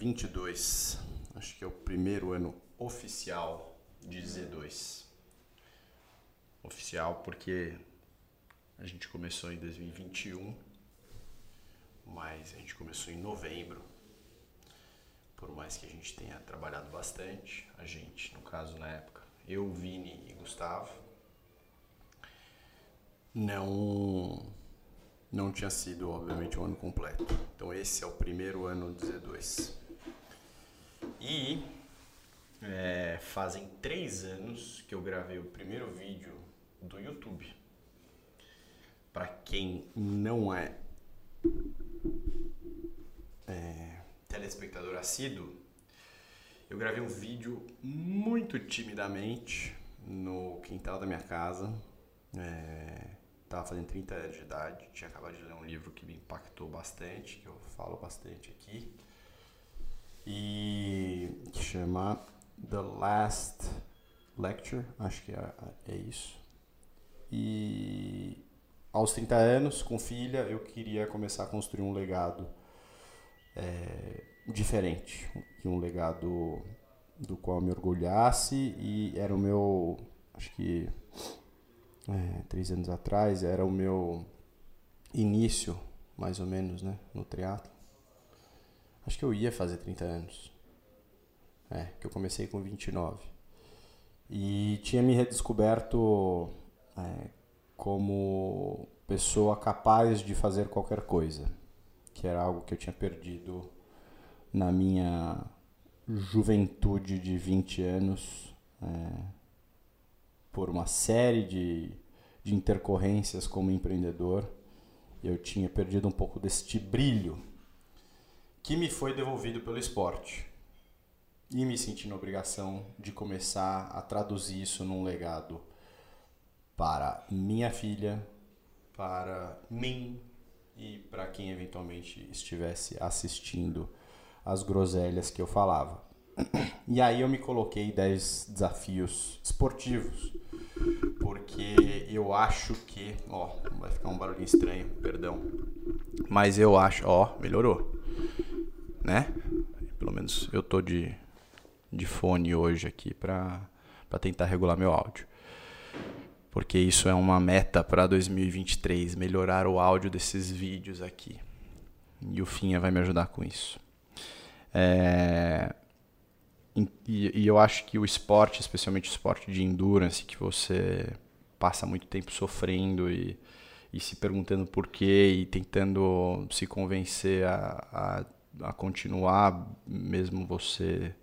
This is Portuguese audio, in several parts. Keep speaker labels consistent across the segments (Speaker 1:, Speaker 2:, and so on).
Speaker 1: fim de 2022. Acho que é o primeiro ano oficial de Z2. Oficial porque a gente começou em 2021, mas a gente começou em novembro. Por mais que a gente tenha trabalhado bastante, a gente, no caso na época, eu, Vini e Gustavo, não não tinha sido, obviamente, um ano completo. Então, esse é o primeiro ano do Z2. E é, fazem três anos que eu gravei o primeiro vídeo do YouTube. Para quem não é, é telespectador assíduo, eu gravei um vídeo muito timidamente no quintal da minha casa. É, estava fazendo 30 anos de idade, tinha acabado de ler um livro que me impactou bastante, que eu falo bastante aqui, e chama The Last Lecture, acho que é, é isso. E aos 30 anos, com filha, eu queria começar a construir um legado é, diferente, um legado do qual me orgulhasse e era o meu, acho que é, três anos atrás, era o meu início, mais ou menos, né, no triatlo. Acho que eu ia fazer 30 anos. É, que eu comecei com 29. E tinha me redescoberto é, como pessoa capaz de fazer qualquer coisa, que era algo que eu tinha perdido na minha juventude de 20 anos. É, por uma série de, de intercorrências como empreendedor, eu tinha perdido um pouco deste brilho que me foi devolvido pelo esporte. E me senti na obrigação de começar a traduzir isso num legado para minha filha, para mim e para quem eventualmente estivesse assistindo as groselhas que eu falava. E aí eu me coloquei 10 desafios esportivos, porque eu acho que, ó, vai ficar um barulhinho estranho, perdão. Mas eu acho, ó, melhorou. Né? Pelo menos eu tô de de fone hoje aqui para tentar regular meu áudio. Porque isso é uma meta para 2023, melhorar o áudio desses vídeos aqui. E o Finha vai me ajudar com isso. É, e, e, eu acho que o esporte, especialmente o esporte de endurance, que você passa muito tempo sofrendo e, e se perguntando por quê e tentando se convencer a, a, a continuar, mesmo você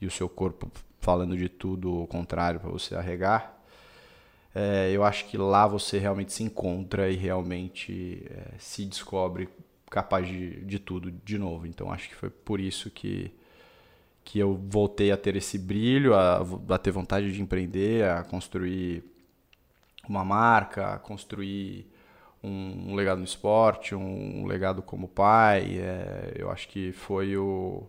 Speaker 1: e o seu corpo falando de tudo o contrário para você arregar. É, eu acho que lá você realmente se encontra e realmente é, se descobre capaz de, de tudo de novo. Então acho que foi por isso que que eu voltei a ter esse brilho, a, a ter vontade de empreender, a construir uma marca, a construir um, legado no esporte, um, um legado como pai. É, eu acho que foi o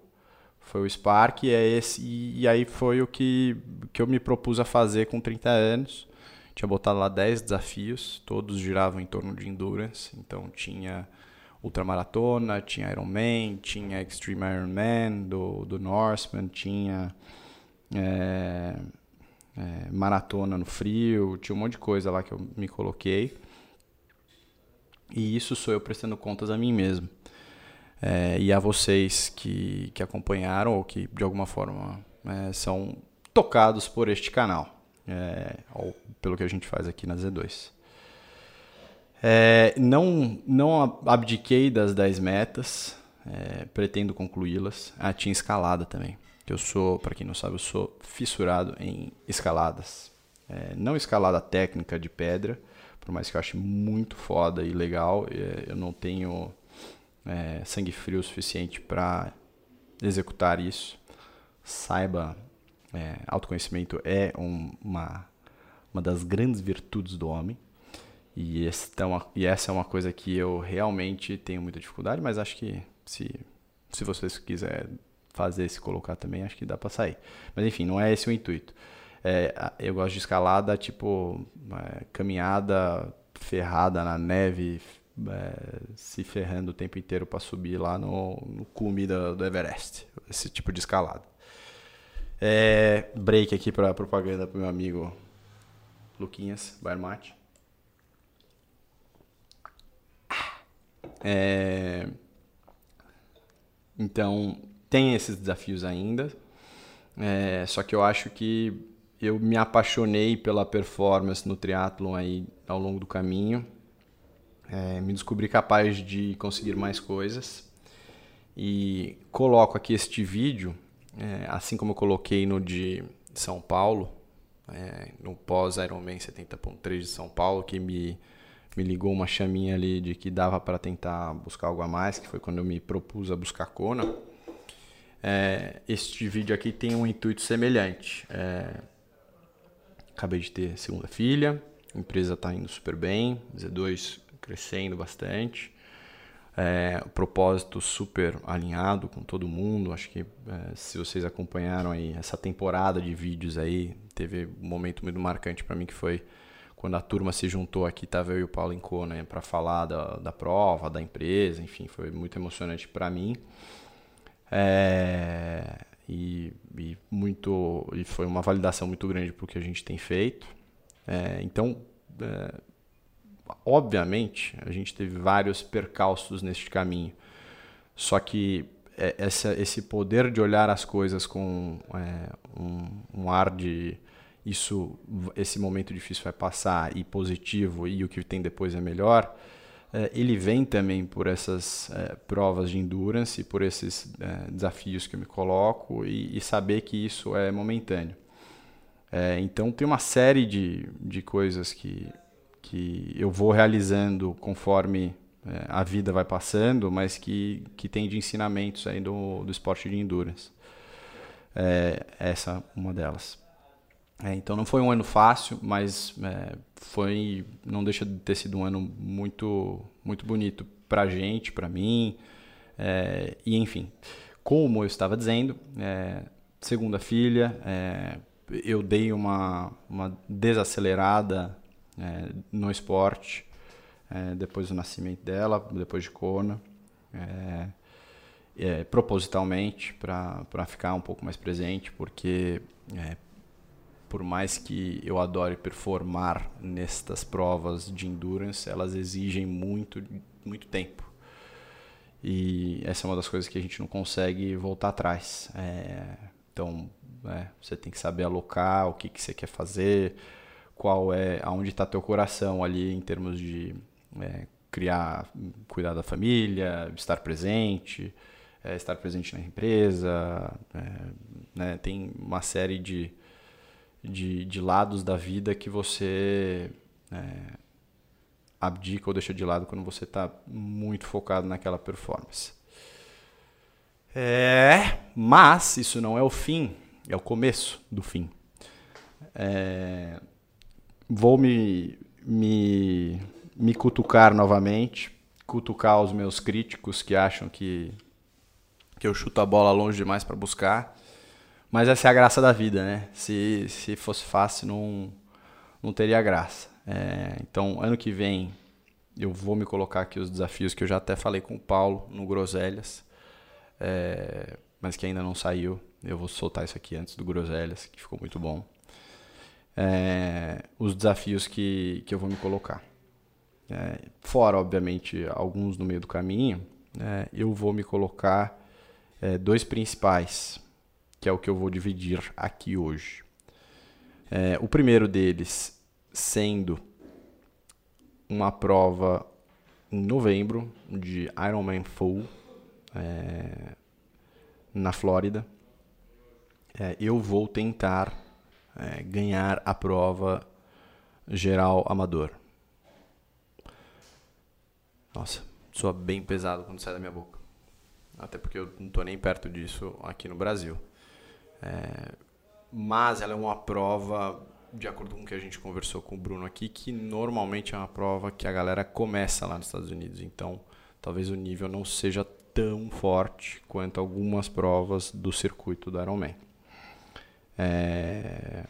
Speaker 1: foi o Spark e, é esse, e, e, aí foi o que, que eu me propus a fazer com 30 anos. Tinha botado lá 10 desafios, todos giravam em torno de endurance, então tinha ultramaratona, tinha Ironman, tinha Extreme Ironman do, do Norseman, tinha é, é, maratona no frio, tinha um monte de coisa lá que eu me coloquei. E isso sou eu prestando contas a mim mesmo. É, e a vocês que, que acompanharam ou que de alguma forma é, são tocados por este canal, é, ou pelo que a gente faz aqui na Z2. É, não, não abdiquei das 10 metas, é, pretendo concluí-las. Ah, tinha escalada também. Eu sou, para quem não sabe, eu sou fissurado em escaladas. É, não escalada técnica de pedra, por mais que eu ache muito foda e legal, é, eu não tenho é, sangue frio suficiente para executar isso. Saiba, é, autoconhecimento é um, uma, uma das grandes virtudes do homem. E, uma, e essa é uma coisa que eu realmente tenho muita dificuldade, mas acho que se, se vocês quiserem fazer, se colocar também, acho que dá para sair. Mas enfim, não é esse o intuito. É, eu gosto de escalada, tipo, é, caminhada ferrada na neve, é, se ferrando o tempo inteiro para subir lá no, no cume do, do, Everest. Esse tipo de escalada. É, break aqui para propaganda para meu amigo Luquinhas Barmate. É, então, tem esses desafios ainda. É, só que eu acho que eu me apaixonei pela performance no triatlon aí ao longo do caminho. É, me descobri capaz de conseguir mais coisas. E coloco aqui este vídeo, é, assim como eu coloquei no de São Paulo, é, no pós-Ironman 70.3 de São Paulo, que me, me ligou uma chaminha ali de que dava para tentar buscar algo a mais, que foi quando eu me propus a buscar Kona. É, este vídeo aqui tem um intuito semelhante. É, acabei de ter segunda filha, a empresa está indo super bem, Z2 crescendo bastante. É, o propósito super alinhado com todo mundo. Acho que é, se vocês acompanharam aí essa temporada de vídeos aí, teve um momento muito marcante para mim que foi quando a turma se juntou aqui, tava eu e o Paulo em Kona para falar da, da prova, da empresa, enfim, foi muito emocionante para mim. É, e, e, muito e foi uma validação muito grande para o que a gente tem feito. É, então, é, obviamente, a gente teve vários percalços neste caminho. Só que é, essa, esse poder de olhar as coisas com é, um, um, ar de isso, esse momento difícil vai passar e positivo e o que tem depois é melhor, ele vem também por essas é, provas de endurance, por esses é, desafios que eu me coloco e, e saber que isso é momentâneo. Então tem uma série de, de coisas que que eu vou realizando conforme a vida vai passando, mas que, que tem de ensinamentos aí do, do esporte de endurance. É, essa uma delas. É, então não foi um ano fácil, mas é, foi não deixa de ter sido um ano muito muito bonito para gente, para mim, é, e enfim, como eu estava dizendo, é, segunda filha, é, eu dei uma, uma desacelerada é, no esporte, depois do nascimento dela, depois de Kona, propositalmente para ficar um pouco mais presente, porque por mais que eu adore performar nestas provas de endurance, elas exigem muito, muito tempo. E essa é uma das coisas que a gente não consegue voltar atrás. É, então, é, você tem que saber alocar o que, que você quer fazer, qual é aonde está teu coração ali em termos de é, criar, cuidar da família, estar presente, é, estar presente na empresa, é, né? tem uma série de, de, de, lados da vida que você é, abdica ou deixa de lado quando você está muito focado naquela performance. É, mas isso não é o fim, é o começo do fim. É, vou me, me, me cutucar novamente, cutucar os meus críticos que acham que, que eu chuto a bola longe demais para buscar. Mas essa é a graça da vida, né? Se, se fosse fácil, não, não teria graça. É, então, ano que vem, eu vou me colocar aqui os desafios que eu já até falei com o Paulo no Groselhas, é, mas que ainda não saiu. Eu vou soltar isso aqui antes do Groselhas, que ficou muito bom é, os desafios que, que eu vou me colocar. É, fora, obviamente, alguns no meio do caminho, é, eu vou me colocar é, dois principais, que é o que eu vou dividir aqui hoje. É, o primeiro deles sendo uma prova em novembro de Ironman Full é, na Flórida. eu vou tentar é, ganhar a prova geral amador. Nossa, soa bem pesado quando sai da minha boca. Até porque eu não estou nem perto disso aqui no Brasil. É, mas ela é uma prova, de acordo com o que a gente conversou com o Bruno aqui, que normalmente é uma prova que a galera começa lá nos Estados Unidos. Então, talvez o nível não seja tão forte quanto algumas provas do circuito do Ironman. É...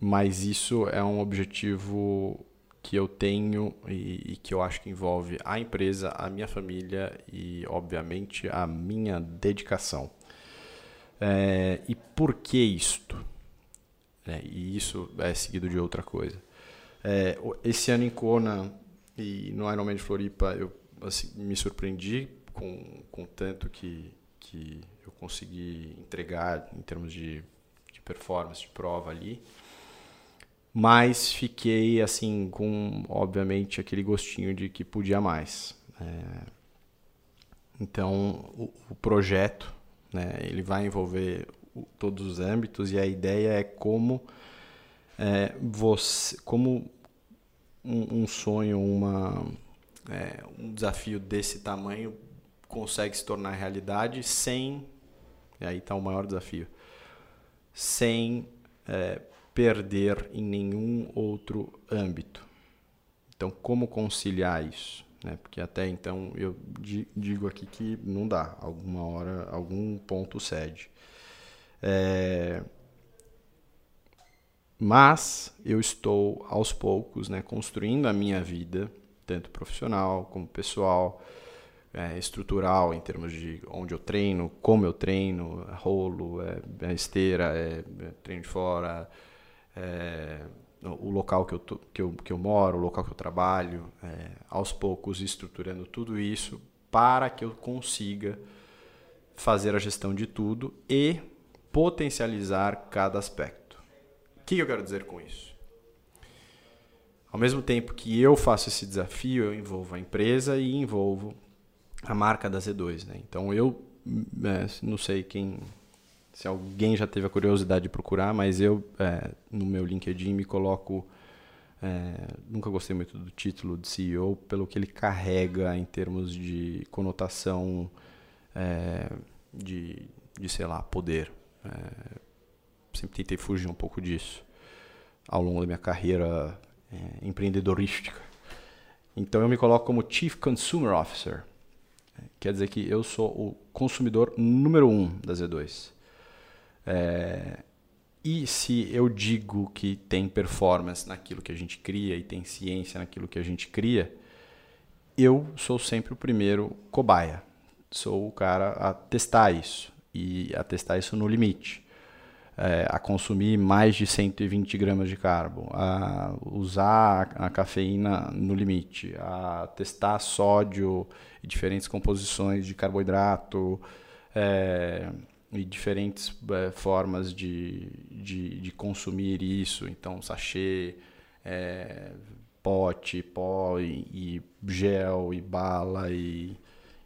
Speaker 1: Mas isso é um objetivo que eu tenho e, e, que eu acho que envolve a empresa, a minha família e, obviamente, a minha dedicação. É, e por que isto? É, e isso é seguido de outra coisa. É, esse ano em Kona e no Ironman de Floripa eu assim, me surpreendi com, com tanto que, que eu consegui entregar em termos de, de performance, de prova ali mas fiquei assim com obviamente aquele gostinho de que podia mais é, então o, o, projeto né ele vai envolver todos os âmbitos e a ideia é como é, você como um, um sonho uma é, um desafio desse tamanho consegue se tornar realidade sem e aí está o maior desafio sem é, perder em nenhum outro âmbito. Então, como conciliar isso? Né? Porque até então eu digo aqui que não dá, alguma hora, algum ponto cede. É... Mas eu estou aos poucos né, construindo a minha vida, tanto profissional como pessoal, é, estrutural em termos de onde eu treino, como eu treino, rolo, é, é esteira, é, é treino de fora, é, o local que eu, que, eu, que eu moro, o local que eu trabalho, é, aos poucos estruturando tudo isso para que eu consiga fazer a gestão de tudo e potencializar cada aspecto. O que eu quero dizer com isso? Ao mesmo tempo que eu faço esse desafio, eu envolvo a empresa e envolvo a marca da Z2. Né? Então eu é, não sei quem se alguém já teve a curiosidade de procurar, mas eu é, no meu LinkedIn me coloco. É, nunca gostei muito do título de CEO pelo que ele carrega em termos de conotação é, de, de, sei lá, poder. É, sempre tentei fugir um pouco disso ao longo da minha carreira é, empreendedorística. Então eu me coloco como Chief Consumer Officer. Quer dizer que eu sou o consumidor número um da Z2. É, e se eu digo que tem performance naquilo que a gente cria e tem ciência naquilo que a gente cria, eu sou sempre o primeiro cobaia. Sou o cara a testar isso e a testar isso no limite. É, a consumir mais de 120 gramas de carbo, a usar a cafeína no limite, a testar sódio e diferentes composições de carboidrato, é, e diferentes é, formas de, de, de, consumir isso. Então, sachê, é, pote, pó e, e, gel e bala e,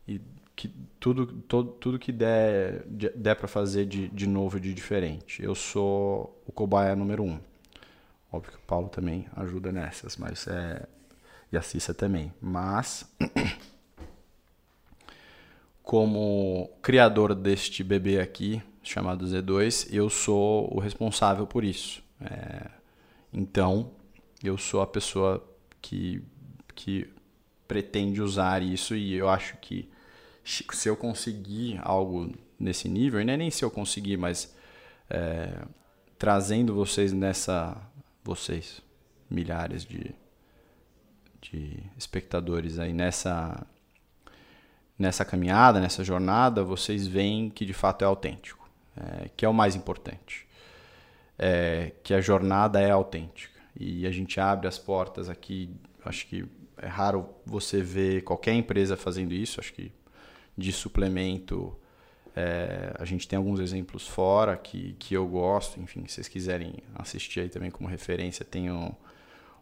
Speaker 1: e que tudo, todo, tudo que der, der para fazer de, de novo e de diferente. Eu sou o cobaia número um. Óbvio que o Paulo também ajuda nessas, mas é, e a Cissa também. Mas como criador deste bebê aqui, chamado Z2, eu sou o responsável por isso. É, então, eu sou a pessoa que, que pretende usar isso e eu acho que se eu conseguir algo nesse nível, e não é nem se eu conseguir, mas é, trazendo vocês nessa. Vocês, milhares de, de espectadores aí nessa nessa caminhada, nessa jornada, vocês veem que de fato é autêntico, é, que é o mais importante. É, que a jornada é autêntica. E a gente abre as portas aqui, acho que é raro você ver qualquer empresa fazendo isso, acho que de suplemento. É, a gente tem alguns exemplos fora que, que eu gosto, enfim, se vocês quiserem assistir aí também como referência, tem um,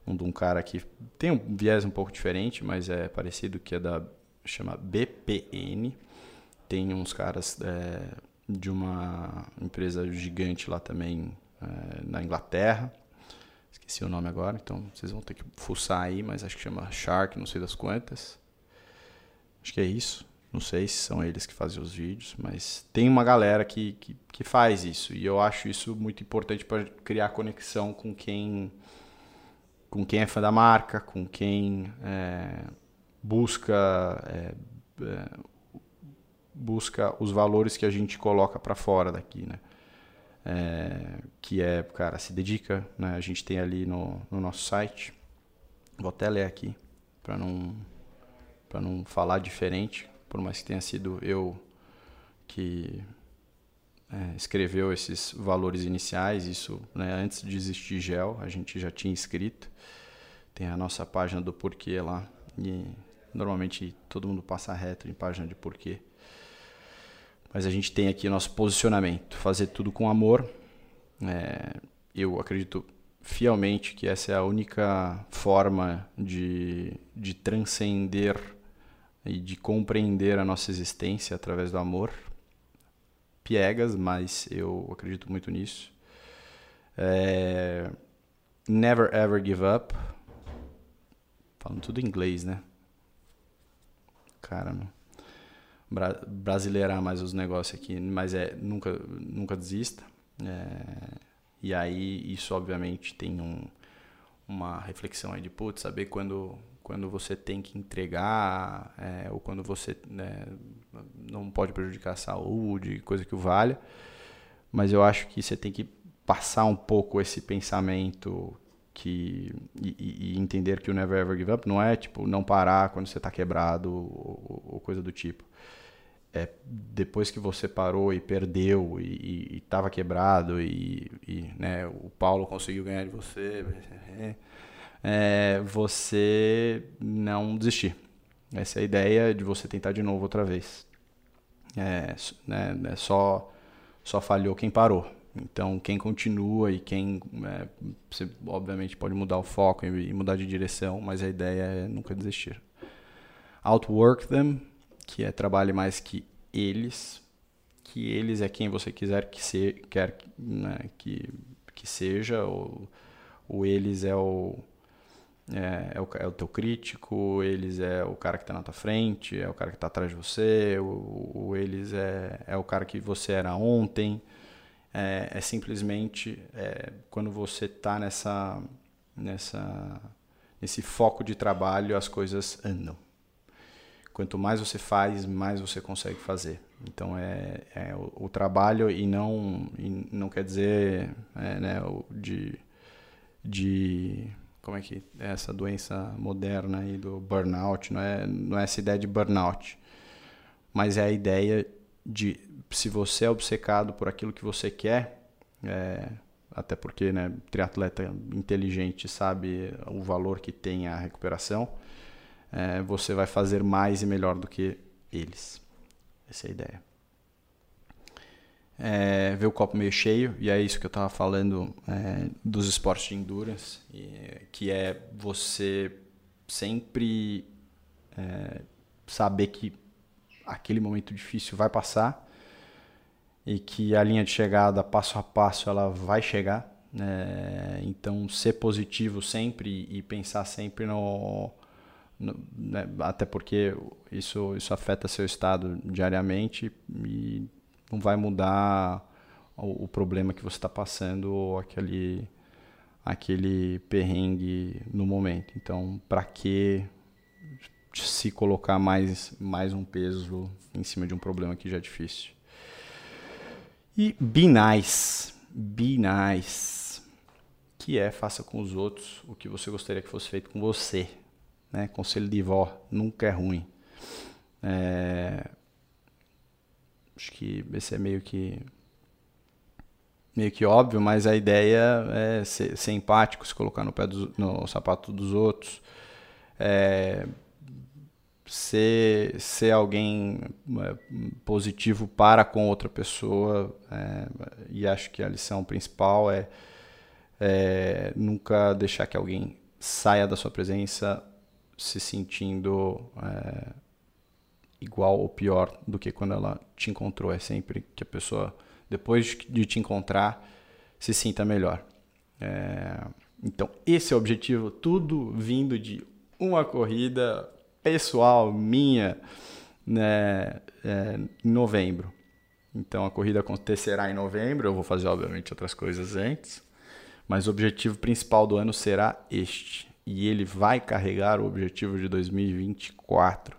Speaker 1: um de um cara que tem um viés um pouco diferente, mas é parecido, que é da chama BPN. Tem uns caras é, de uma empresa gigante lá também é, na Inglaterra. Esqueci o nome agora, então vocês vão ter que fuçar aí, mas acho que chama Shark, não sei das quantas. Acho que é isso. Não sei se são eles que fazem os vídeos, mas tem uma galera que, que, que faz isso. E eu acho isso muito importante para criar conexão com quem, com quem é fã da marca, com quem é, busca é, é, busca os valores que a gente coloca para fora daqui, né? É, que é, cara, se dedica, né? A gente tem ali no, no nosso site Vou até ler aqui para não para não falar diferente, por mais que tenha sido eu que é, escreveu esses valores iniciais, isso né, antes de existir gel, a gente já tinha escrito. Tem a nossa página do porquê lá e normalmente todo mundo passa reto em página de porquê. Mas a gente tem aqui nosso posicionamento, fazer tudo com amor. É, eu acredito fielmente que essa é a única forma de, de transcender e de compreender a nossa existência através do amor. Piegas, mas eu acredito muito nisso. É, never ever give up. Falando tudo em inglês, né? Cara. Bra brasileirar mais os negócios aqui, mas é nunca, nunca desista. É, e aí isso obviamente tem um, uma reflexão aí de putz, saber quando, quando você tem que entregar é, ou quando você né, não pode prejudicar a saúde, coisa que o valha. Mas eu acho que você tem que passar um pouco esse pensamento que e, e, entender que o never ever give up não é tipo não parar quando você está quebrado ou, ou, coisa do tipo é, depois que você parou e perdeu e estava quebrado e, e né, o Paulo conseguiu ganhar de você, é, você não desistir. Essa é a ideia de você tentar de novo outra vez. É, né, né, só, só falhou quem parou. Então, quem continua e quem. É, você, obviamente, pode mudar o foco e, mudar de direção, mas a ideia é nunca desistir. Outwork them que é trabalhe mais que eles, que eles é quem você quiser que se, quer né, que, que seja, ou, ou eles é o, é, é, o, é o teu crítico, eles é o cara que está na tua frente, é o cara que está atrás de você, ou, eles é, é o cara que você era ontem. É, é simplesmente é, quando você está nessa, nessa, nesse foco de trabalho, as coisas andam. Quanto mais você faz, mais você consegue fazer. Então é, é o, o, trabalho e não, e não quer dizer é, né, de, de como é que é essa doença moderna aí do burnout, não é, não é essa ideia de burnout, mas é a ideia de se você é obcecado por aquilo que você quer, é, até porque né, triatleta inteligente sabe o valor que tem a recuperação, é, você vai fazer mais e melhor do que eles. Essa é a ideia. É, ver o copo meio cheio, e é isso que eu estava falando é, dos esportes de endurance, que é você sempre é, saber que aquele momento difícil vai passar e que a linha de chegada, passo a passo, ela vai chegar. É, então, ser positivo sempre e pensar sempre no, né, até porque isso, isso afeta seu estado diariamente e não vai mudar o, o problema que você está passando ou aquele, aquele perrengue no momento. Então, para que se colocar mais, mais um peso em cima de um problema que já é difícil? E be nice. Be nice. Que é faça com os outros o que você gostaria que fosse feito com você. Né? Conselho de vó nunca é ruim. É... Acho que esse é meio que meio que óbvio, mas a ideia é ser, ser empático, se colocar no pé do, no sapato dos outros, é, ser, ser alguém é, positivo para com outra pessoa. É, e acho que a lição principal é, é nunca deixar que alguém saia da sua presença se sentindo é, igual ou pior do que quando ela te encontrou. É sempre que a pessoa, depois de te encontrar, se sinta melhor. É, então, esse é o objetivo, tudo vindo de uma corrida pessoal minha né, é, em novembro. Então, a corrida acontecerá em novembro. Eu vou fazer, obviamente, outras coisas antes. Mas o objetivo principal do ano será este e ele vai carregar o objetivo de 2024,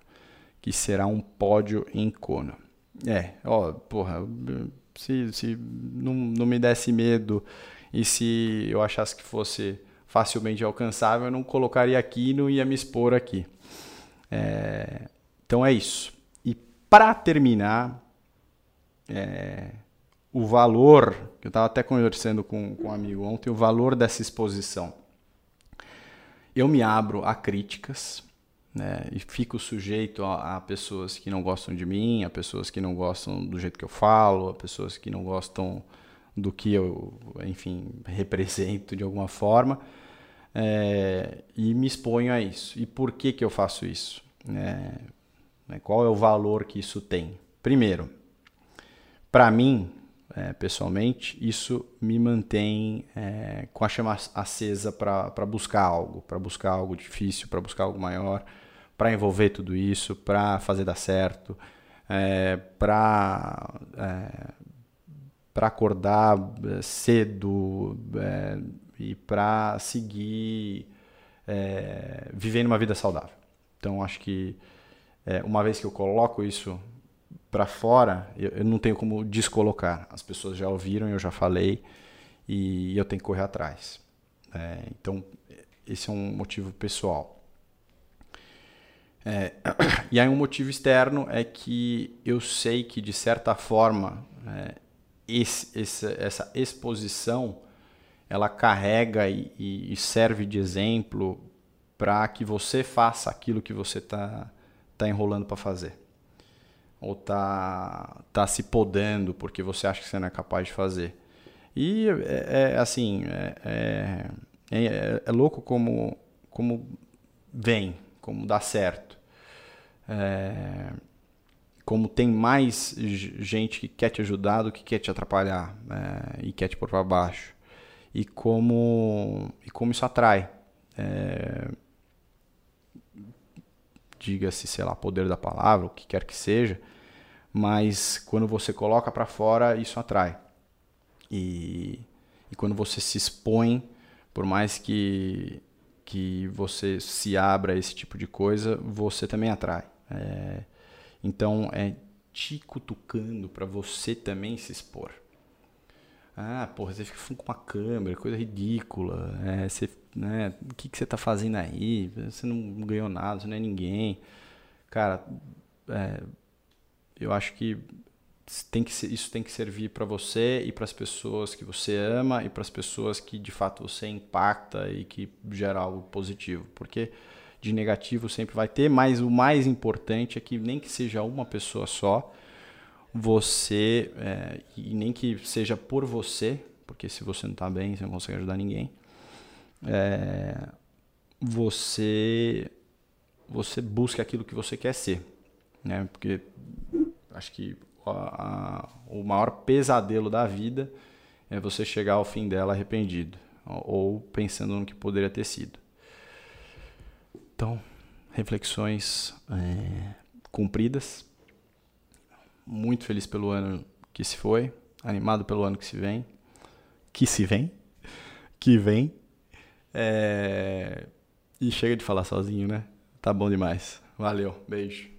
Speaker 1: que será um pódio em Kona. É, ó, porra, se, se não, não me desse medo e se eu achasse que fosse facilmente alcançável, eu não colocaria aqui e não ia me expor aqui. É, então é isso. E para terminar, é, o valor, eu estava até conversando com, com um amigo ontem, o valor dessa exposição. Eu me abro a críticas, né, e fico sujeito a, a, pessoas que não gostam de mim, a pessoas que não gostam do jeito que eu falo, a pessoas que não gostam do que eu, enfim, represento de alguma forma, é, e me exponho a isso. E por que, que eu faço isso? É, né, qual é o valor que isso tem? Primeiro, para mim, é, pessoalmente, isso me mantém é, com a chama acesa para buscar algo, para buscar algo difícil, para buscar algo maior, para envolver tudo isso, para fazer dar certo, é, para é, acordar é, cedo é, e para seguir é, vivendo uma vida saudável. Então acho que é, uma vez que eu coloco isso para fora, eu, eu, não tenho como descolocar. As pessoas já ouviram, eu já falei e eu tenho que correr atrás. É, então esse é um motivo pessoal. É, e aí um motivo externo é que eu sei que de certa forma é, esse, essa exposição ela carrega e, e serve de exemplo para que você faça aquilo que você está tá enrolando para fazer. Ou tá, tá se podando porque você acha que você não é capaz de fazer. E é, é assim, é, é, é, é louco como, como vem, como dá certo. É, como tem mais gente que quer te ajudar do que quer te atrapalhar é, e quer te pôr para baixo. E como, e como isso atrai. É, Diga-se, sei lá, poder da palavra, o que quer que seja, mas quando você coloca para fora, isso atrai. E, e quando você se expõe, por mais que, que você se abra a esse tipo de coisa, você também atrai. É, então é te cutucando para você também se expor. Ah, porra, você fica com uma câmera, coisa ridícula. É, você, né, o que, que você tá fazendo aí? Você não ganhou nada, você não é ninguém. Cara, é, eu acho que, tem que isso tem que servir para você e para as pessoas que você ama e para as pessoas que de fato você impacta e que gera algo positivo. Porque de negativo sempre vai ter, mas o mais importante é que nem que seja uma pessoa só, você, é, e nem que seja por você, porque se você não está bem, você não consegue ajudar ninguém, é, você, você busca aquilo que você quer ser. Né? Porque acho que a, a, o maior pesadelo da vida é você chegar ao fim dela arrependido ou pensando no que poderia ter sido. Então, reflexões é, cumpridas. Muito feliz pelo ano que se foi, animado pelo ano que se vem. Que se vem? Que vem. É... E chega de falar sozinho, né? Tá bom demais. Valeu, beijo.